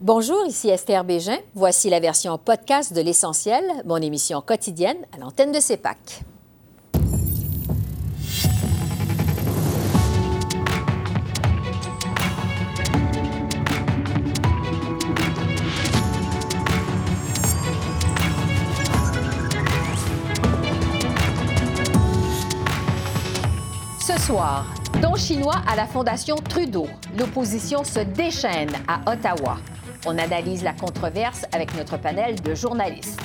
Bonjour, ici Esther Bégin. Voici la version podcast de L'Essentiel, mon émission quotidienne à l'antenne de CEPAC. Ce soir, don chinois à la Fondation Trudeau. L'opposition se déchaîne à Ottawa. On analyse la controverse avec notre panel de journalistes.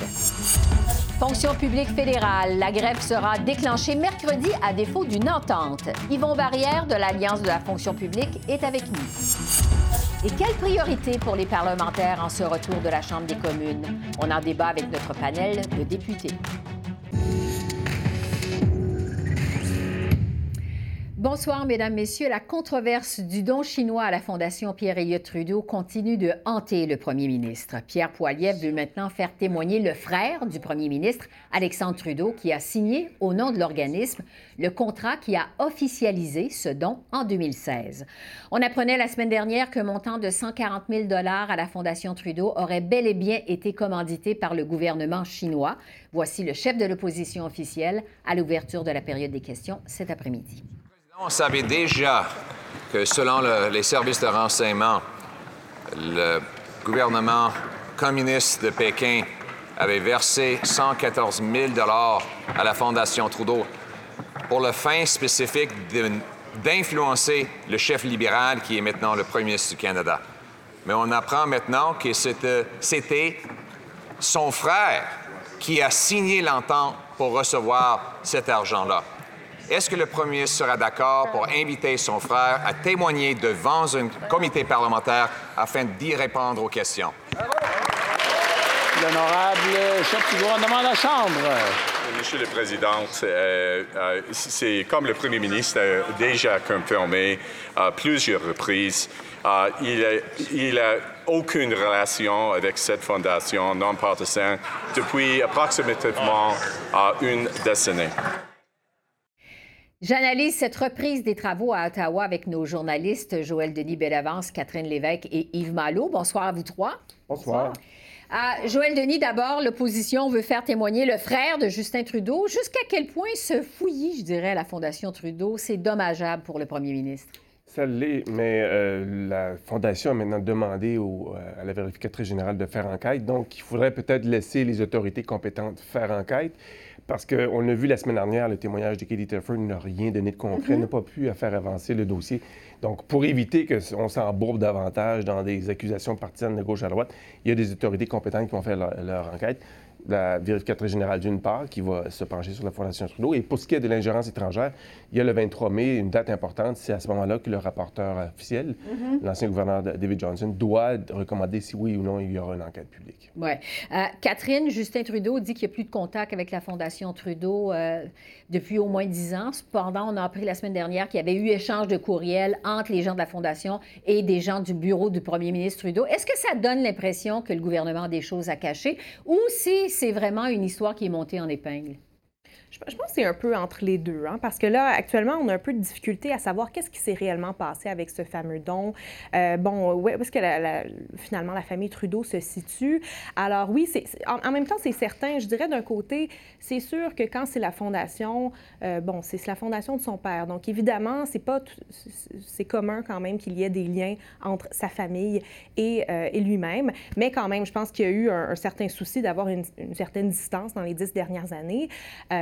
Fonction publique fédérale, la grève sera déclenchée mercredi à défaut d'une entente. Yvon Barrière de l'Alliance de la fonction publique est avec nous. Et quelle priorité pour les parlementaires en ce retour de la Chambre des communes? On en débat avec notre panel de députés. Bonsoir, Mesdames, Messieurs. La controverse du don chinois à la Fondation Pierre-Éliott Trudeau continue de hanter le premier ministre. Pierre Poilievre veut maintenant faire témoigner le frère du premier ministre, Alexandre Trudeau, qui a signé au nom de l'organisme le contrat qui a officialisé ce don en 2016. On apprenait la semaine dernière qu'un montant de 140 000 à la Fondation Trudeau aurait bel et bien été commandité par le gouvernement chinois. Voici le chef de l'opposition officielle à l'ouverture de la période des questions cet après-midi. On savait déjà que selon le, les services de renseignement, le gouvernement communiste de Pékin avait versé 114 000 à la Fondation Trudeau pour le fin spécifique d'influencer le chef libéral qui est maintenant le premier ministre du Canada. Mais on apprend maintenant que c'était son frère qui a signé l'entente pour recevoir cet argent-là. Est-ce que le premier ministre sera d'accord pour inviter son frère à témoigner devant un comité parlementaire afin d'y répondre aux questions? L'honorable chef du gouvernement de la Chambre. Monsieur le Président, euh, euh, c'est comme le Premier ministre a déjà confirmé à plusieurs reprises, euh, il n'a aucune relation avec cette fondation non partisane depuis approximativement une décennie. J'analyse cette reprise des travaux à Ottawa avec nos journalistes Joël Denis Bellavance, Catherine Lévesque et Yves Malo. Bonsoir à vous trois. Bonsoir. Euh, Joël Denis, d'abord, l'opposition veut faire témoigner le frère de Justin Trudeau. Jusqu'à quel point ce fouillis, je dirais, à la Fondation Trudeau, c'est dommageable pour le premier ministre? Ça l'est, mais euh, la Fondation a maintenant demandé au, euh, à la vérificatrice générale de faire enquête. Donc, il faudrait peut-être laisser les autorités compétentes faire enquête. Parce qu'on a vu la semaine dernière, le témoignage de Katie Telford n'a rien donné de concret, n'a pas pu faire avancer le dossier. Donc, pour éviter qu'on s'embourbe davantage dans des accusations partisanes de gauche à droite, il y a des autorités compétentes qui vont faire leur, leur enquête la vérificatrice générale d'une part, qui va se pencher sur la Fondation Trudeau. Et pour ce qui est de l'ingérence étrangère, il y a le 23 mai, une date importante. C'est à ce moment-là que le rapporteur officiel, l'ancien gouverneur David Johnson, doit recommander si oui ou non il y aura une enquête publique. Oui. Euh, Catherine, Justin Trudeau dit qu'il n'y a plus de contact avec la Fondation Trudeau euh, depuis au moins dix ans. Cependant, on a appris la semaine dernière qu'il y avait eu échange de courriels entre les gens de la Fondation et des gens du bureau du premier ministre Trudeau. Est-ce que ça donne l'impression que le gouvernement a des choses à cacher ou si c'est vraiment une histoire qui est montée en épingle? Je pense que c'est un peu entre les deux, hein, parce que là, actuellement, on a un peu de difficulté à savoir qu'est-ce qui s'est réellement passé avec ce fameux don. Euh, bon, où est-ce que finalement la famille Trudeau se situe? Alors oui, en, même temps, c'est certain, je dirais d'un côté, c'est sûr que quand c'est la fondation, euh, bon, c'est la fondation de son père. Donc évidemment, c'est pas, c'est commun quand même qu'il y ait des liens entre sa famille et, euh, et lui-même, mais quand même, je pense qu'il y a eu un, certain souci d'avoir une, une, certaine distance dans les dix dernières années.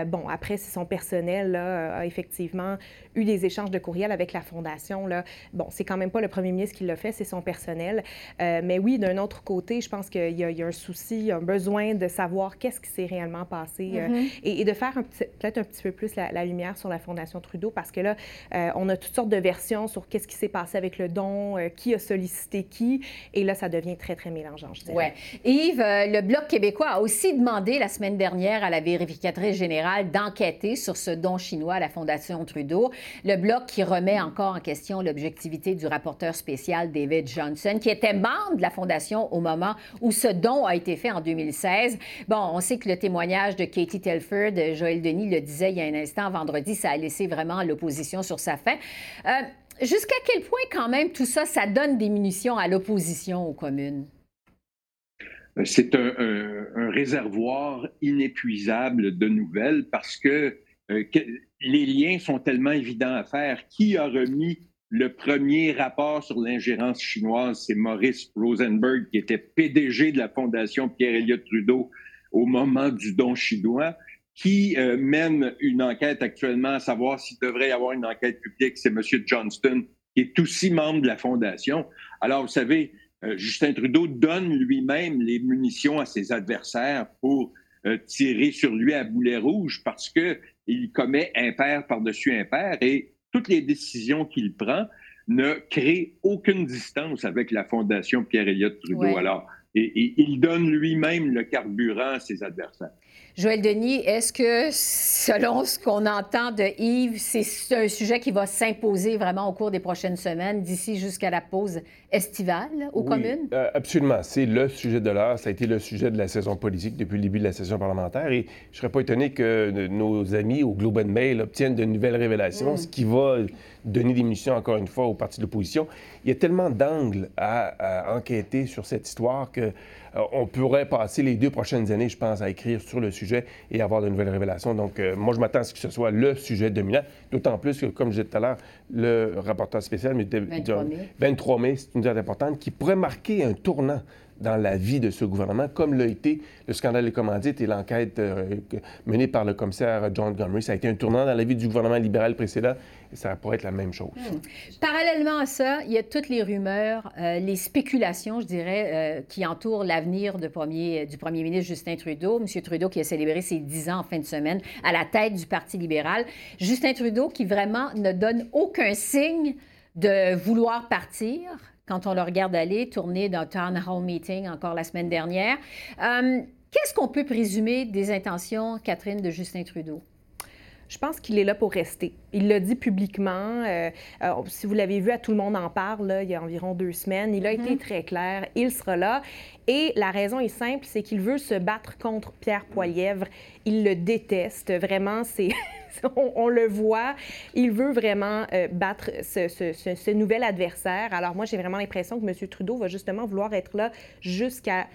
Bon, après, c'est son personnel a effectivement eu des échanges de courriels avec la Fondation. Là. Bon, c'est quand même pas le premier ministre qui l'a fait, c'est son personnel. Euh, mais oui, d'un autre côté, je pense qu'il y, y, a un souci, un besoin de savoir qu'est-ce qui s'est réellement passé euh, Mm-hmm. et, et, de faire peut-être un petit peu plus la, la, lumière sur la Fondation Trudeau parce que là, euh, on a toutes sortes de versions sur qu'est-ce qui s'est passé avec le don, qui a sollicité qui. Et là, ça devient très, très mélangeant, je dirais. Oui. Yves, le Bloc québécois a aussi demandé la semaine dernière à la vérificatrice générale d'enquêter sur ce don chinois à la Fondation Trudeau. Le Bloc qui remet encore en question l'objectivité du rapporteur spécial David Johnson, qui était membre de la Fondation au moment où ce don a été fait en 2016. Bon, on sait que le témoignage de Katie Telford, Joël Denis le disait il y a un instant, vendredi, ça a laissé vraiment l'opposition sur sa faim. Euh, Jusqu'à quel point, quand même, tout ça, ça donne des munitions à l'opposition aux communes? c'est un, réservoir inépuisable de nouvelles parce que, que, les liens sont tellement évidents à faire. Qui a remis le premier rapport sur l'ingérence chinoise? C'est Maurice Rosenberg, qui était PDG de la Fondation Pierre-Éliott Trudeau au moment du don chinois qui euh, mène une enquête actuellement à savoir s'il devrait y avoir une enquête publique, c'est M. Johnston, qui est aussi membre de la Fondation. Alors, vous savez, euh, Justin Trudeau donne lui-même les munitions à ses adversaires pour euh, tirer sur lui à boulet rouge parce qu'il commet impair par-dessus impair et toutes les décisions qu'il prend ne créent aucune distance avec la Fondation Pierre-Éliott Trudeau. Alors, et, il donne lui-même le carburant à ses adversaires. Joël Denis, est-ce que, selon ce qu'on entend de Yves, c'est un sujet qui va s'imposer vraiment au cours des prochaines semaines, d'ici jusqu'à la pause estivale aux communes? Euh, absolument. C'est le sujet de l'heure. Ça a été le sujet de la saison politique depuis le début de la saison parlementaire. Et je ne serais pas étonné que nos amis au Globe and Mail obtiennent de nouvelles révélations, mm. ce qui va donner des missions, encore une fois, au parti de l'opposition. Il y a tellement d'angles à, enquêter sur cette histoire que euh, on pourrait passer les deux prochaines années, je pense, à écrire sur le sujet et avoir de nouvelles révélations. Donc, euh, moi, je m'attends à ce que ce soit le sujet dominant, d'autant plus que, comme je disais tout à l'heure, le rapporteur spécial, 23 mai, 23 mai c'est une importante qui pourrait marquer un tournant dans la vie de ce gouvernement, comme l'a été le scandale des commandites et l'enquête euh, menée par le commissaire John Gomery. Ça a été un tournant dans la vie du gouvernement libéral précédent et ça pourrait être la même chose. Hmm. Parallèlement à ça, il y a toutes les rumeurs, euh, les spéculations, je dirais, euh, qui entourent l'avenir premier, du premier ministre Justin Trudeau. M. Trudeau qui a célébré ses 10 ans en fin de semaine à la tête du Parti libéral. Justin Trudeau qui vraiment ne donne aucun signe de vouloir partir quand on le regarde aller, tourner dans Town Hall Meeting encore la semaine dernière. Euh, qu'est-ce qu'on peut présumer des intentions, Catherine, de Justin Trudeau? Je pense qu'il est là pour rester. Il l'a dit publiquement. Euh, euh, si vous l'avez vu, à tout le monde en parle il y a environ deux semaines. Il a été mm-hmm. très clair. Il sera là. Et la raison est simple, c'est qu'il veut se battre contre Pierre Poilièvre. Il le déteste. Vraiment, c'est on, le voit. Il veut vraiment euh, battre ce, nouvel adversaire. Alors moi, j'ai vraiment l'impression que M. Trudeau va justement vouloir être là jusqu'à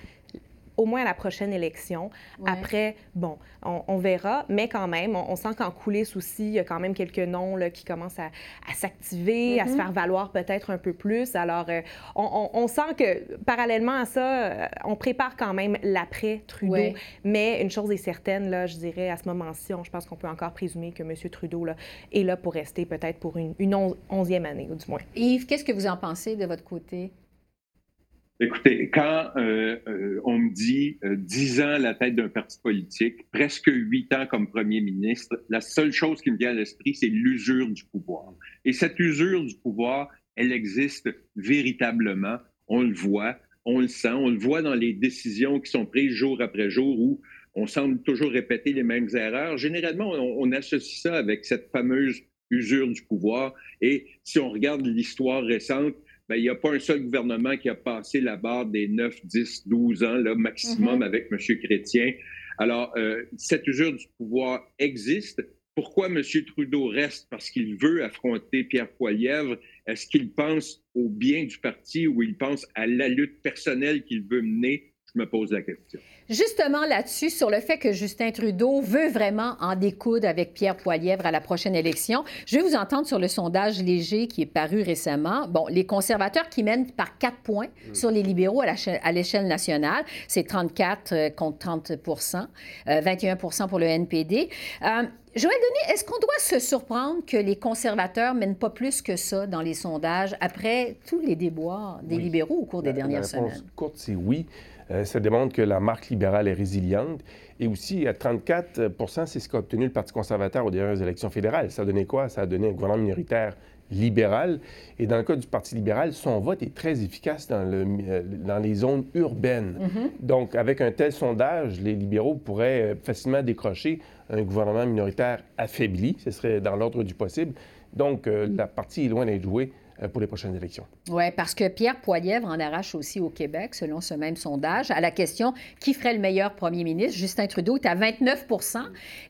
au moins à la prochaine élection. Après, bon, on, verra, mais quand même, on, sent qu'en coulisses aussi, il y a quand même quelques noms là, qui commencent à, s'activer, à se mm-hmm. faire valoir peut-être un peu plus. Alors, euh, on, sent que parallèlement à ça, euh, on prépare quand même l'après-Trudeau. Mais une chose est certaine, là, je dirais, à ce moment-ci, je pense qu'on peut encore présumer que M. Trudeau là, est là pour rester peut-être pour une, une onzième année, ou du moins. Yves, qu'est-ce que vous en pensez de votre côté? Écoutez, quand euh, euh, on me dit euh, dix ans à la tête d'un parti politique, presque huit ans comme premier ministre, la seule chose qui me vient à l'esprit, c'est l'usure du pouvoir. Et cette usure du pouvoir, elle existe véritablement. On le voit, on le sent, on le voit dans les décisions qui sont prises jour après jour où on semble toujours répéter les mêmes erreurs. Généralement, on, associe ça avec cette fameuse usure du pouvoir. Et si on regarde l'histoire récente, il n'y a pas un seul gouvernement qui a passé la barre des 9, 10, 12 ans là, maximum mm-hmm. avec M. Chrétien. Alors, euh, cette usure du pouvoir existe. Pourquoi M. Trudeau reste? Parce qu'il veut affronter Pierre Poilièvre. Est-ce qu'il pense au bien du parti ou il pense à la lutte personnelle qu'il veut mener? Je me pose la question. Justement là-dessus, sur le fait que Justin Trudeau veut vraiment en découdre avec Pierre Poilièvre à la prochaine élection, je vais vous entendre sur le sondage léger qui est paru récemment. Bon, les conservateurs qui mènent par quatre points mm. sur les libéraux à l'échelle nationale, c'est 34 euh, contre 30 21 euh, pour le NPD. Euh, Joël Denis, est-ce qu'on doit se surprendre que les conservateurs mènent pas plus que ça dans les sondages après tous les déboires des libéraux au cours des dernières la semaines? courte, c'est oui. Euh, ça démontre que la marque libérale est résiliente. Et aussi, à 34% c'est ce qu'a obtenu le Parti conservateur aux dernières élections fédérales. Ça a donné quoi? Ça a donné un gouvernement minoritaire libéral. Et dans le cas du Parti libéral, son vote est très efficace dans, le, euh, dans les zones urbaines. Mm-hmm. Donc, avec un tel sondage, les libéraux pourraient euh, facilement décrocher un gouvernement minoritaire affaibli. Ce serait dans l'ordre du possible. Donc, la partie est loin d'être jouée euh, pour les prochaines élections. Oui, parce que Pierre Poilièvre en arrache aussi au Québec, selon ce même sondage, à la question qui ferait le meilleur premier ministre? Justin Trudeau est à 29%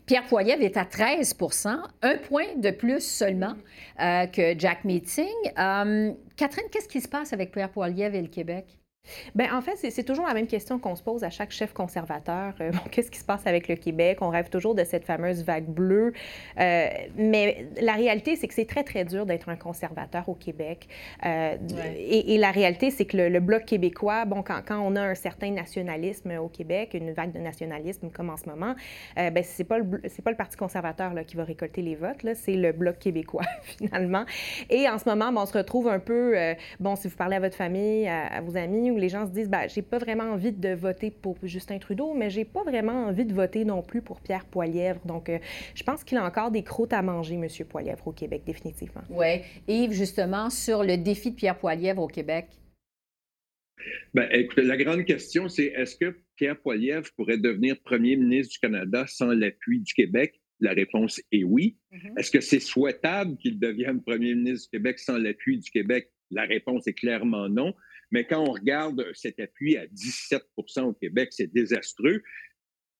Pierre Poilièvre est à 13% un point de plus seulement euh, que Jack Meeting. Euh, Catherine, qu'est-ce qui se passe avec Pierre Poilièvre et le Québec? Bien, en fait, c'est toujours la même question qu'on se pose à chaque chef conservateur. Euh, qu'est-ce qui se passe avec le Québec? On rêve toujours de cette fameuse vague bleue. Euh, mais la réalité, c'est que c'est très, très dur d'être un conservateur au Québec. Euh, et, la réalité, c'est que le, Bloc québécois, bon, quand, quand, on a un certain nationalisme au Québec, une vague de nationalisme comme en ce moment, ben, c'est pas, le, pas le Parti conservateur là, qui va récolter les votes, c'est le Bloc québécois, finalement. Et en ce moment, on se retrouve un peu, bon, si vous parlez à votre famille, à, à vos amis, les gens se disent ben, j'ai pas vraiment envie de voter pour Justin Trudeau, mais j'ai pas vraiment envie de voter non plus pour Pierre Poilièvre. Donc, euh, je pense qu'il a encore des croûtes à manger, M. Poilièvre, au Québec, définitivement. Oui. Yves, justement, sur le défi de Pierre Poilièvre au Québec. Bien, écoutez, la grande question, c'est est-ce que Pierre Poilièvre pourrait devenir premier ministre du Canada sans l'appui du Québec? La réponse est oui. Mm-hmm. Est-ce que c'est souhaitable qu'il devienne premier ministre du Québec sans l'appui du Québec? La réponse est clairement non. Mais quand on regarde cet appui à 17% au Québec, c'est désastreux.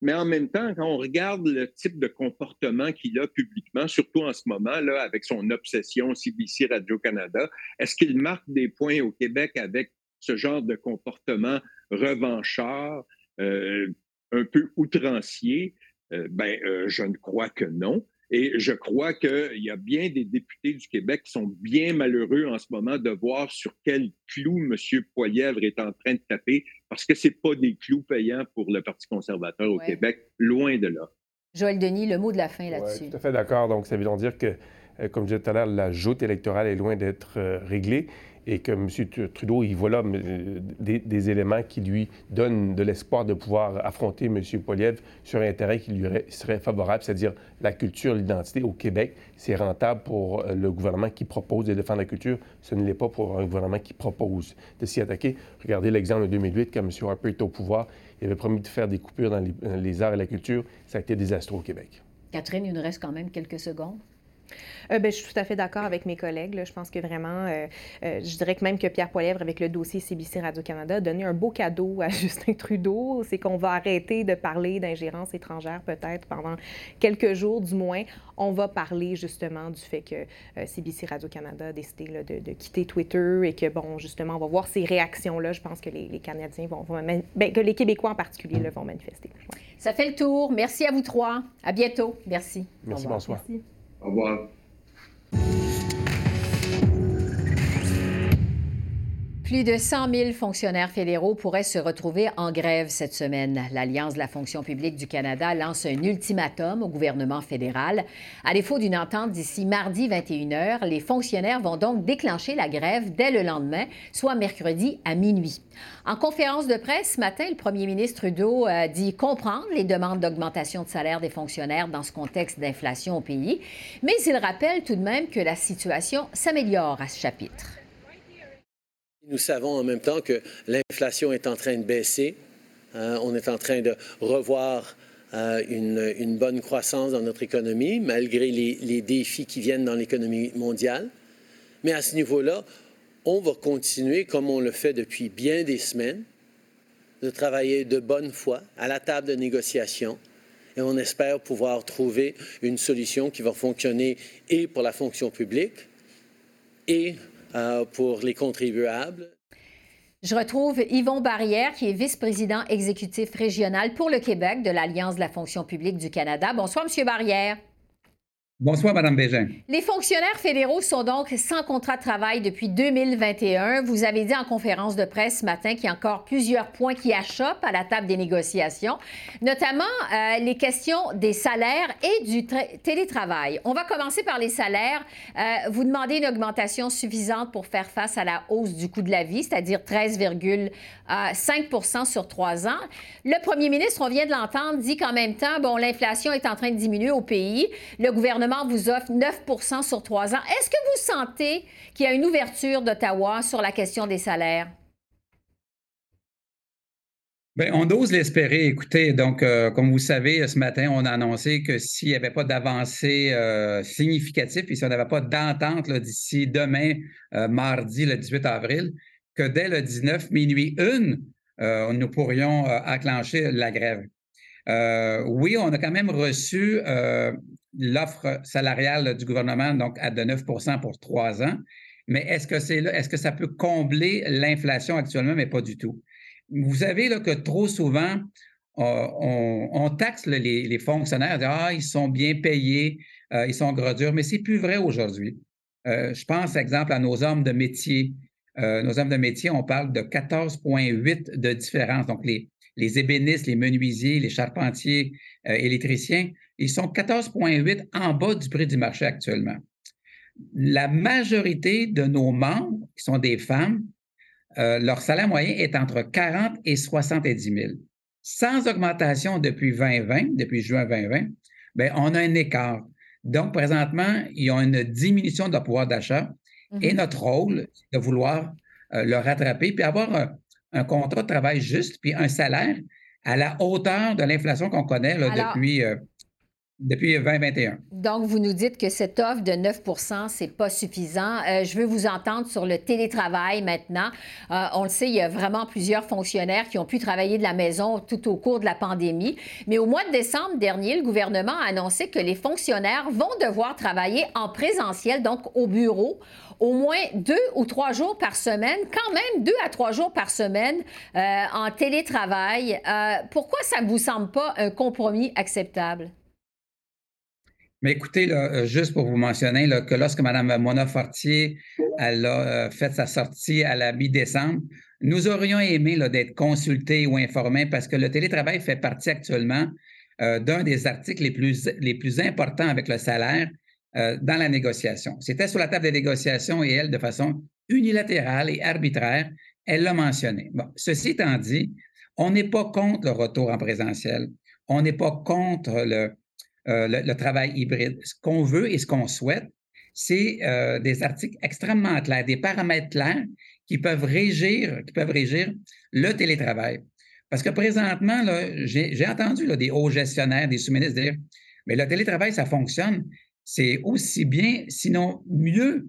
Mais en même temps, quand on regarde le type de comportement qu'il a publiquement, surtout en ce moment, là, avec son obsession CBC Radio-Canada, est-ce qu'il marque des points au Québec avec ce genre de comportement revanchard, euh, un peu outrancier? Euh, ben, euh, je ne crois que non. Et je crois qu'il y a bien des députés du Québec qui sont bien malheureux en ce moment de voir sur quel clou M. Poilièvre est en train de taper, parce que ce pas des clous payants pour le Parti conservateur au Québec, loin de là. Joël Denis, le mot de la fin là-dessus. Tout à fait d'accord. Donc, ça veut dire que, euh, comme je disais tout à l'heure, la joute électorale est loin d'être euh, réglée et que M. Trudeau, il voit là euh, des, éléments qui lui donnent de l'espoir de pouvoir affronter M. Poliev sur un terrain qui lui serait favorable, c'est-à-dire la culture, l'identité au Québec. C'est rentable pour euh, le gouvernement qui propose de défendre la culture. Ce ne l'est pas pour un gouvernement qui propose de s'y attaquer. Regardez l'exemple de 2008, quand M. Harper est au pouvoir, il avait promis de faire des coupures dans les, arts et la culture. Ça a été désastreux au Québec. Catherine, il nous reste quand même quelques secondes. Euh, ben, je suis tout à fait d'accord avec mes collègues. Je pense que vraiment, euh, euh, je dirais que même que Pierre Poilièvre, avec le dossier CBC Radio-Canada, a donné un beau cadeau à Justin Trudeau. C'est qu'on va arrêter de parler d'ingérence étrangère peut-être pendant quelques jours du moins. On va parler justement du fait que CBC Radio-Canada a décidé de, quitter Twitter et que, bon, justement, on va voir ces réactions-là. Je pense que les, Canadiens vont, ben, que les Québécois en particulier le vont manifester. Ça fait le tour. Merci à vous trois. À bientôt. Merci. Merci, bonsoir. Au revoir. Plus de 100 000 fonctionnaires fédéraux pourraient se retrouver en grève cette semaine. L'Alliance de la fonction publique du Canada lance un ultimatum au gouvernement fédéral. À défaut d'une entente d'ici mardi 21h, les fonctionnaires vont donc déclencher la grève dès le lendemain, soit mercredi à minuit. En conférence de presse ce matin, le premier ministre Trudeau a dit comprendre les demandes d'augmentation de salaire des fonctionnaires dans ce contexte d'inflation au pays, mais il rappelle tout de même que la situation s'améliore à ce chapitre. Nous savons en même temps que l'inflation est en train de baisser. Hein. on est en train de revoir euh, une, bonne croissance dans notre économie, malgré les, défis qui viennent dans l'économie mondiale. Mais à ce niveau-là, on va continuer, comme on le fait depuis bien des semaines, de travailler de bonne foi à la table de négociation. Et on espère pouvoir trouver une solution qui va fonctionner et pour la fonction publique et euh, pour les contribuables. Je retrouve Yvon Barrière, qui est vice-président exécutif régional pour le Québec de l'Alliance de la fonction publique du Canada. Bonsoir, Monsieur Barrière. Bonsoir, Mme Bégin. Les fonctionnaires fédéraux sont donc sans contrat de travail depuis 2021. Vous avez dit en conférence de presse ce matin qu'il y a encore plusieurs points qui achoppent à la table des négociations, notamment euh, les questions des salaires et du télétravail. On va commencer par les salaires. Euh, vous demandez une augmentation suffisante pour faire face à la hausse du coût de la vie, c'est-à-dire 13,5 sur trois ans. Le premier ministre, on vient de l'entendre, dit qu'en même temps, bon, l'inflation est en train de diminuer au pays. Le gouvernement vous offre 9% sur trois ans. Est-ce que vous sentez qu'il y a une ouverture d'Ottawa sur la question des salaires? Bien, on ose l'espérer. Écoutez, donc, euh, comme vous savez, ce matin, on a annoncé que s'il n'y avait pas d'avancée euh, significative et si on n'avait pas d'entente d'ici demain, euh, mardi, le 18 avril, que dès le 19 minuit une, nous pourrions acclencher la grève. oui, on a quand même reçu l'offre salariale du gouvernement donc à de 9% pour trois ans. Mais est-ce que, est-ce que ça peut combler l'inflation actuellement? Mais pas du tout. Vous savez là, que trop souvent, euh, on, taxe les, fonctionnaires, ah, ils sont bien payés, euh, ils sont gros mais c'est plus vrai aujourd'hui. Euh, je pense, exemple, à nos hommes de métier. Nos hommes de métier, on parle de 14,8 de différence. Donc, les, les ébénistes, les menuisiers, les charpentiers, électriciens, ils sont 14,8 en bas du prix du marché actuellement. La majorité de nos membres, qui sont des femmes, leur salaire moyen est entre 40 et 70 000 sans augmentation depuis 2020, depuis juin 2020, bien, on a un écart. Donc, présentement, ils ont une diminution de leur pouvoir d'achat et mhm. notre rôle, c'est de vouloir euh, le rattraper puis avoir un, contrat de travail juste puis un salaire à la hauteur de l'inflation qu'on connaît depuis euh, depuis 2021. Donc, vous nous dites que cette offre de 9% c'est pas suffisant. Euh, je veux vous entendre sur le télétravail maintenant. Euh, on le sait, il y a vraiment plusieurs fonctionnaires qui ont pu travailler de la maison tout au cours de la pandémie. Mais au mois de décembre dernier, le gouvernement a annoncé que les fonctionnaires vont devoir travailler en présentiel, donc au bureau, au moins deux ou trois jours par semaine, quand même deux à trois jours par semaine euh, en télétravail. pourquoi ça ne vous semble pas un compromis acceptable? Mais écoutez, euh, juste pour vous mentionner que lorsque Mme Mona Fortier a euh, fait sa sortie à la mi-décembre, nous aurions aimé d'être consultés ou informés parce que le télétravail fait partie actuellement euh, d'un des articles les plus, les plus importants avec le salaire dans la négociation. C'était sur la table des négociations et elle, de façon unilatérale et arbitraire, elle l'a mentionné. Ceci étant dit, on n'est pas contre le retour en présentiel. On n'est pas contre le, euh, le, travail hybride. Ce qu'on veut et ce qu'on souhaite, c'est euh, des articles extrêmement clairs, des paramètres clairs qui peuvent régir, le télétravail. Parce que présentement, j'ai entendu des hauts gestionnaires, des sous-ministres dire Mais le télétravail, ça fonctionne. C'est aussi bien, sinon mieux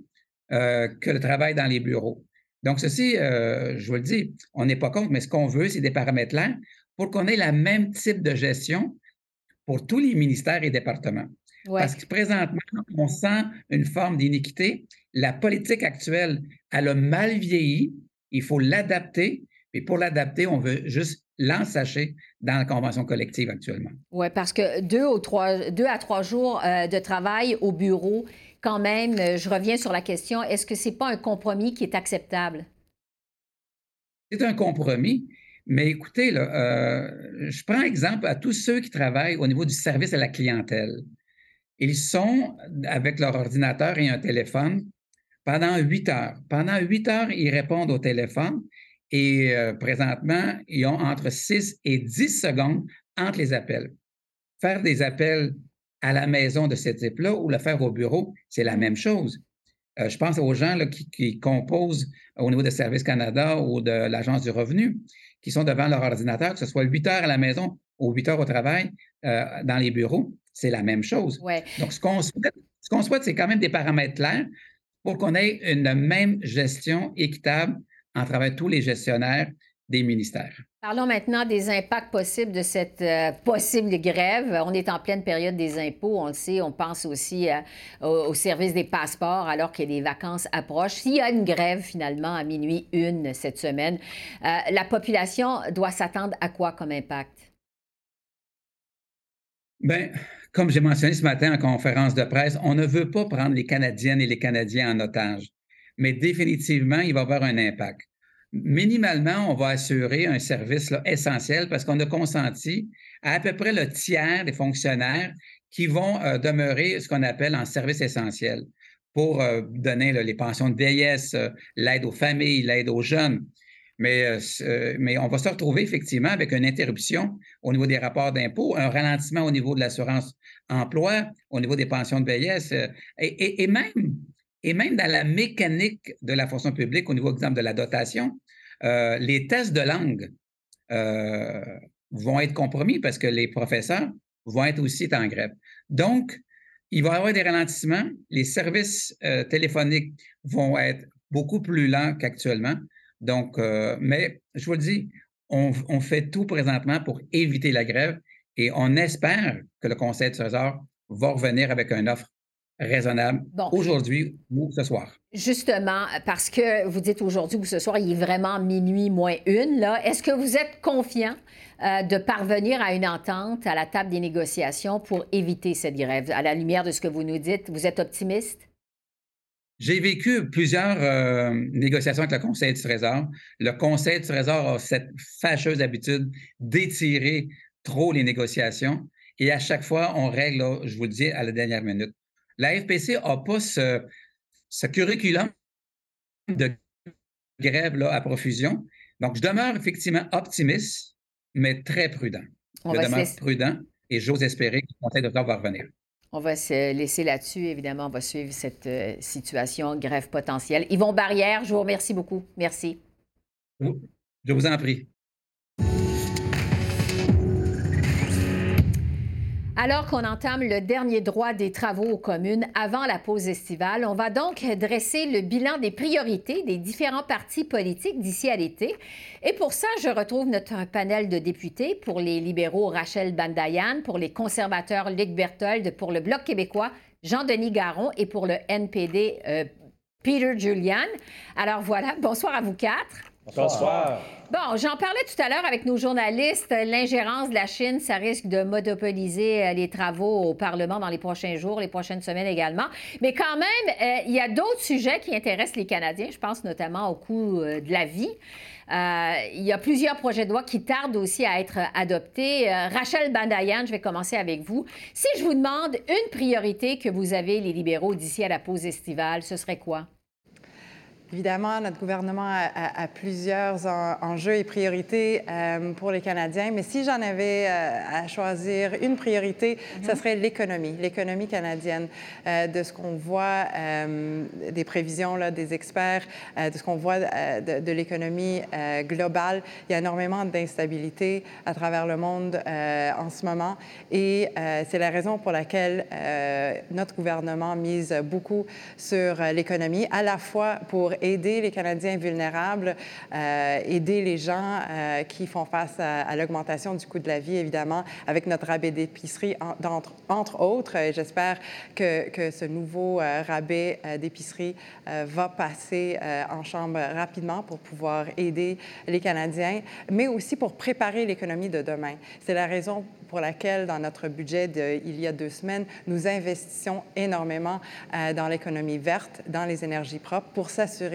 euh, que le travail dans les bureaux. Donc, ceci, je vous le dis, on n'est pas contre, mais ce qu'on veut, c'est des paramètres clairs pour qu'on ait le même type de gestion pour tous les ministères et départements. Parce que présentement, on sent une forme d'iniquité. La politique actuelle, elle a mal vieilli. Il faut l'adapter. Et pour l'adapter, on veut juste l'ensacher dans la convention collective actuellement. Oui, parce que deux, ou trois, deux à trois jours euh, de travail au bureau, quand même, euh, je reviens sur la question, est-ce que ce n'est pas un compromis qui est acceptable? C'est un compromis, mais écoutez, euh, je prends exemple à tous ceux qui travaillent au niveau du service à la clientèle. Ils sont avec leur ordinateur et un téléphone pendant huit heures. Pendant huit heures, ils répondent au téléphone et euh, présentement, ils ont entre six et dix secondes entre les appels. Faire des appels à la maison de ce type-là ou le faire au bureau, c'est la même chose. Euh, je pense aux gens qui, qui, composent au niveau de Service Canada ou de l'Agence du revenu qui sont devant leur ordinateur, que ce soit 8 heures à la maison ou 8 heures au travail euh, dans les bureaux, c'est la même chose. Donc, ce qu'on souhaite, ce qu'on souhaite, c'est quand même des paramètres clairs pour qu'on ait une même gestion équitable en travers tous les gestionnaires des ministères. Parlons maintenant des impacts possibles de cette euh, possible grève. On est en pleine période des impôts, on le sait. On pense aussi euh, au, service des passeports alors que les vacances approchent. S'il y a une grève finalement à minuit une cette semaine, euh, la population doit s'attendre à quoi comme impact? Bien, comme j'ai mentionné ce matin en conférence de presse, on ne veut pas prendre les Canadiennes et les Canadiens en otage. Mais définitivement, il va y avoir un impact minimalement, on va assurer un service essentiel parce qu'on a consenti à à peu près le tiers des fonctionnaires qui vont euh, demeurer ce qu'on appelle en service essentiel pour euh, donner les pensions de vieillesse, euh, l'aide aux familles, l'aide aux jeunes. Mais, on va se retrouver effectivement avec une interruption au niveau des rapports d'impôts, un ralentissement au niveau de l'assurance emploi, au niveau des pensions de vieillesse et même et même dans la mécanique de la fonction publique, au niveau, exemple, de la dotation, euh, les tests de langue euh, vont être compromis parce que les professeurs vont être aussi en grève. Donc, il va y avoir des ralentissements. Les services euh, téléphoniques vont être beaucoup plus lents qu'actuellement. Donc, mais je vous le dis, on, on, fait tout présentement pour éviter la grève et on espère que le Conseil de Trésor va revenir avec une offre raisonnable aujourd'hui ou ce soir. Justement, parce que vous dites aujourd'hui ou ce soir, il est vraiment minuit moins une. Là, est-ce que vous êtes confiant euh, de parvenir à une entente à la table des négociations pour éviter cette grève? À la lumière de ce que vous nous dites, vous êtes optimiste? J'ai vécu plusieurs euh, négociations avec le Conseil du Trésor. Le Conseil du Trésor a cette fâcheuse habitude d'étirer trop les négociations et à chaque fois, on règle, je vous le dis, à la dernière minute. La FPC n'a pas ce, curriculum de grève là, à profusion. Donc, je demeure effectivement optimiste, mais très prudent. je demeure prudent et j'ose espérer que le Conseil de va revenir. On va se laisser là-dessus. Évidemment, on va suivre cette euh, situation, grève potentielle. Yvon Barrière, je vous remercie beaucoup. Merci. Je vous en prie. Alors qu'on entame le dernier droit des travaux aux communes avant la pause estivale, on va donc dresser le bilan des priorités des différents partis politiques d'ici à l'été. Et pour ça, je retrouve notre panel de députés pour les libéraux Rachel Bandayan, pour les conservateurs Luc Berthold, pour le Bloc québécois Jean-Denis Garon et pour le NPD euh, Peter Julian. Alors voilà, bonsoir à vous quatre. Bonsoir. Bon, j'en parlais tout à l'heure avec nos journalistes. L'ingérence de la Chine, ça risque de monopoliser euh, les travaux au Parlement dans les prochains jours, les prochaines semaines également. Mais quand même, euh, il y a d'autres sujets qui intéressent les Canadiens. Je pense notamment au coût euh, de la vie. il y a plusieurs projets de loi qui tardent aussi à être adoptés. Rachel Bandayan, je vais commencer avec vous. Si je vous demande une priorité que vous avez, les libéraux, d'ici à la pause estivale, ce serait quoi? Évidemment, notre gouvernement a, plusieurs enjeux et priorités euh, pour les Canadiens, mais si j'en avais euh, à choisir une priorité, ce mhm. serait l'économie, l'économie canadienne. Euh, de ce qu'on voit, des prévisions là, des experts, de ce qu'on voit de, de l'économie globale, il y a énormément d'instabilité à travers le monde en ce moment et c'est la raison pour laquelle notre gouvernement mise beaucoup sur l'économie, à la fois pour aider les Canadiens vulnérables, euh, aider les gens euh, qui font face à, l'augmentation du coût de la vie, évidemment, avec notre rabais d'épicerie, entre, autres. J'espère que, que, ce nouveau euh, rabais d'épicerie va passer en Chambre rapidement pour pouvoir aider les Canadiens, mais aussi pour préparer l'économie de demain. C'est la raison pour laquelle, dans notre budget il y a deux semaines, nous investissions énormément dans l'économie verte, dans les énergies propres, pour s'assurer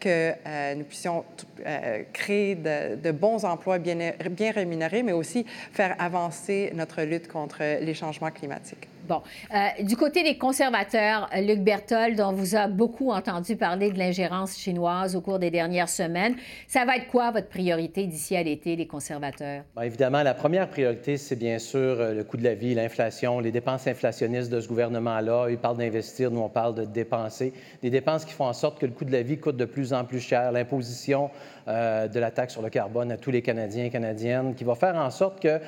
que euh, nous puissions euh, créer de, bons emplois bien, bien rémunérés, mais aussi faire avancer notre lutte contre les changements climatiques. Bon. Euh, du côté des conservateurs, Luc Berthold, on vous a beaucoup entendu parler de l'ingérence chinoise au cours des dernières semaines. Ça va être quoi votre priorité d'ici à l'été, les conservateurs? Bien, évidemment, la première priorité, c'est bien sûr euh, le coût de la vie, l'inflation, les dépenses inflationnistes de ce gouvernement-là. Il parle d'investir, nous, on parle de dépenser. Des dépenses qui font en sorte que le coût de la vie coûte de plus en plus cher. L'imposition euh, de la taxe sur le carbone à tous les Canadiens et Canadiennes, qui va faire en sorte que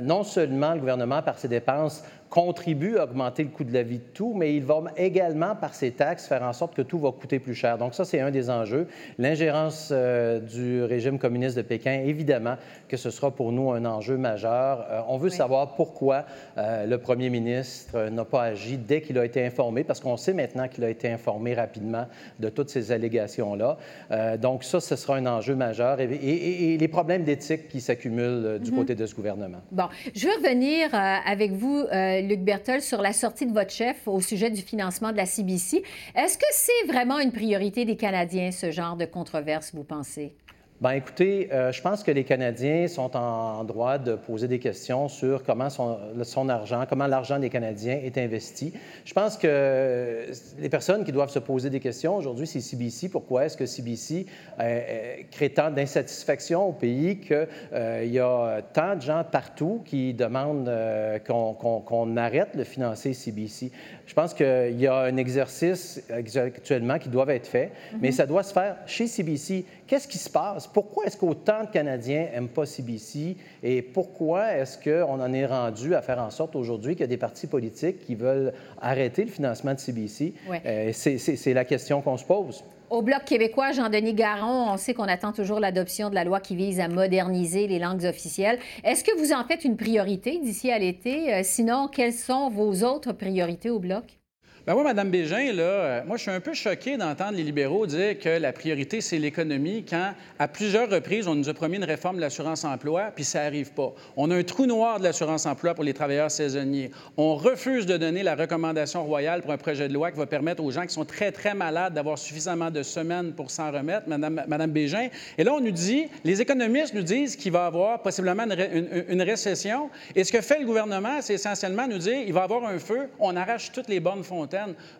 non seulement le gouvernement, par ses dépenses, contribue à augmenter le coût de la vie de tout, mais il va également, par ses taxes, faire en sorte que tout va coûter plus cher. Donc ça, c'est un des enjeux. L'ingérence euh, du régime communiste de Pékin, évidemment que ce sera pour nous un enjeu majeur. Euh, on veut savoir pourquoi euh, le premier ministre n'a pas agi dès qu'il a été informé, parce qu'on sait maintenant qu'il a été informé rapidement de toutes ces allégations-là. donc ça, ce sera un enjeu et, les problèmes d'éthique qui s'accumulent du mhm. côté de ce gouvernement. Bon, je veux revenir avec vous Luc Berthold, sur la sortie de votre chef au sujet du financement de la CBC. Est-ce que c'est vraiment une priorité des Canadiens, ce genre de controverse, vous pensez? Bien, écoutez, euh, je pense que les Canadiens sont en droit de poser des questions sur comment son, son argent, comment l'argent des Canadiens est investi. Je pense que les personnes qui doivent se poser des questions aujourd'hui, c'est CBC. Pourquoi est-ce que CBC euh, euh, crée tant d'insatisfaction au pays qu'il y a tant de gens partout qui demandent qu'on arrête de financer CBC? Je pense qu'il y a un exercice actuellement qui doit être fait, mais mm-hmm. ça doit se faire chez CBC. Qu'est-ce qui se passe? Pourquoi est-ce qu'autant de Canadiens n'aiment pas CBC et pourquoi est-ce qu'on en est rendu à faire en sorte aujourd'hui qu'il y a des partis politiques qui veulent arrêter le financement de CBC? Euh, c'est la question qu'on se pose. Au Bloc québécois, Jean-Denis Garon, on sait qu'on attend toujours l'adoption de la loi qui vise à moderniser les langues officielles. Est-ce que vous en faites une priorité d'ici à l'été? Euh, sinon, quelles sont vos autres priorités au Bloc? Ben moi, Mme Bégin, là, euh, moi, je suis un peu choqué d'entendre les libéraux dire que la priorité, c'est l'économie, quand, à plusieurs reprises, on nous a promis une réforme de l'assurance-emploi, puis ça n'arrive pas. On a un trou noir de l'assurance-emploi pour les travailleurs saisonniers. On refuse de donner la recommandation royale pour un projet de loi qui va permettre aux gens qui sont très, très malades d'avoir suffisamment de semaines pour s'en remettre, Mme, Madame Bégin. Et là, on nous dit, les économistes nous disent qu'il va y avoir possiblement une, une récession. Et ce que fait le gouvernement, c'est essentiellement nous dire, il va y avoir un feu, on arrache toutes les bonnes fontaines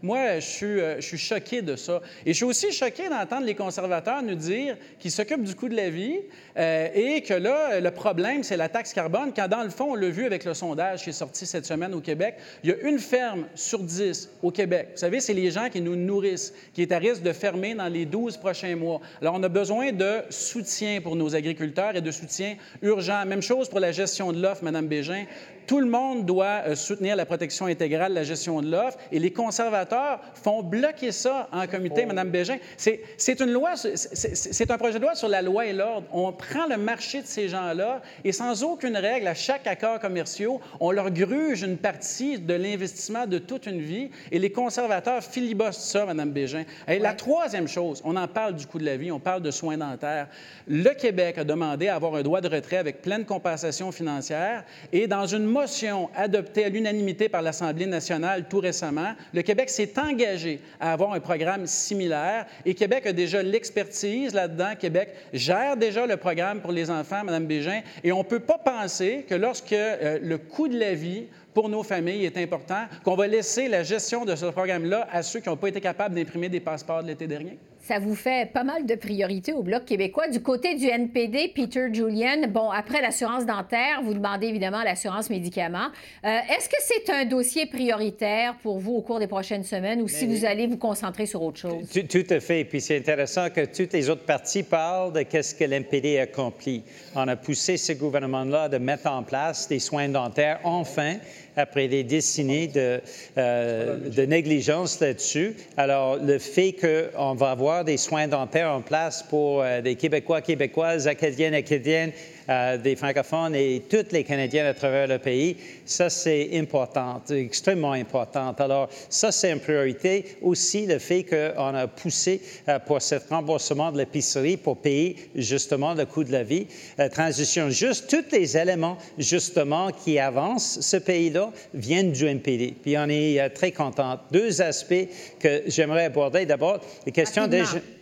moi, je suis, euh, je choqué de ça. Et je suis aussi choqué d'entendre les conservateurs nous dire qu'ils s'occupent du coût de la vie euh, et que là, le problème, c'est la taxe carbone, quand dans le fond, on l'a vu avec le sondage qui est sorti cette semaine au Québec, il y a une ferme sur dix au Québec. Vous savez, c'est les gens qui nous nourrissent, qui est à risque de fermer dans les 12 prochains mois. Alors, on a besoin de soutien pour nos agriculteurs et de soutien urgent. Même chose pour la gestion de l'offre, Mme Bégin. Tout le monde doit euh, soutenir la protection intégrale, la gestion de l'offre, et les conservateurs font bloquer ça en comité, Mme Bégin. C'est une loi, c'est un projet de loi sur la loi et l'ordre. On prend le marché de ces gens-là et sans aucune règle, à chaque accord commercial, on leur gruge une partie de l'investissement de toute une vie et les conservateurs filibostent ça, Mme Bégin. Et la troisième chose, on en parle du coût de la vie, on parle de soins dentaires. Le Québec a demandé à avoir un droit de retrait avec pleine compensation financière et dans une motion adoptée à l'unanimité par l'Assemblée nationale tout récemment, le Québec s'est engagé à avoir un programme similaire et Québec a déjà l'expertise là-dedans. Québec gère déjà le programme pour les enfants, Mme Bégin, et on ne peut pas penser que lorsque euh, le coût de la vie pour nos familles est important, qu'on va laisser la gestion de ce programme-là à ceux qui n'ont pas été capables d'imprimer des passeports de l'été dernier? Ça vous fait pas mal de priorités au Bloc québécois. Du côté du NPD, Peter Julian, bon, après l'assurance dentaire, vous demandez évidemment l'assurance médicaments. Euh, est-ce que c'est un dossier prioritaire pour vous au cours des prochaines semaines ou si vous allez vous concentrer sur autre chose? Tout, tout à fait. Puis c'est intéressant que toutes les autres parties parlent de qu'est-ce que l'NPD a accompli. On a poussé ce gouvernement-là de mettre en place des soins dentaires, enfin, après des décennies de, euh, de négligence là-dessus. Alors, le fait qu'on va avoir des soins dentaires en place pour euh, des Québécois, Québécoises, Acadiennes, Acadiennes, euh, des francophones et toutes les Canadiens à travers le pays. Ça, c'est important, extrêmement important. Alors, ça, c'est une priorité. Aussi, le fait qu'on a poussé euh, pour ce remboursement de l'épicerie pour payer justement le coût de la vie. Euh, transition juste, tous les éléments justement qui avancent ce pays-là viennent du MPD. Puis on est très content. Deux aspects que j'aimerais aborder. D'abord, les questions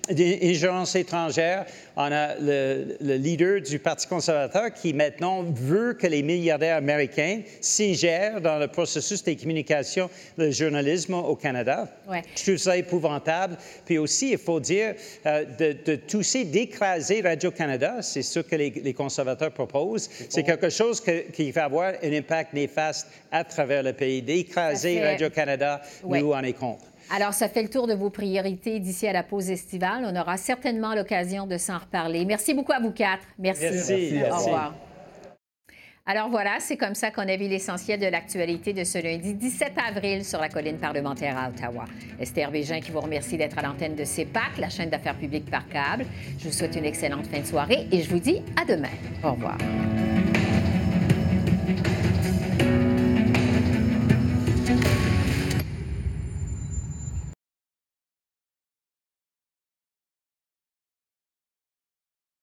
d'ingérence étrangère. On a le, le, leader du Parti conservateur qui maintenant veut que les milliardaires américains s'ingèrent dans le processus des communications, le journalisme au Canada. Ouais. Je trouve ça épouvantable. Puis aussi, il faut dire, euh, de, de tousser, d'écraser Radio-Canada, c'est ce que les, les conservateurs proposent. C'est quelque chose que, qui va avoir un impact néfaste à travers le pays. D'écraser Radio-Canada, Ouais. nous, on est contre. Alors, ça fait le tour de vos priorités d'ici à la pause estivale. On aura certainement l'occasion de s'en reparler. Merci beaucoup à vous quatre. Merci. Merci. Au revoir. Alors voilà, c'est comme ça qu'on a vu l'essentiel de l'actualité de ce lundi 17 avril sur la colline parlementaire à Ottawa. Esther Bégin qui vous remercie d'être à l'antenne de CEPAC, la chaîne d'affaires publiques par câble. Je vous souhaite une excellente fin de soirée et je vous dis à demain. Au revoir.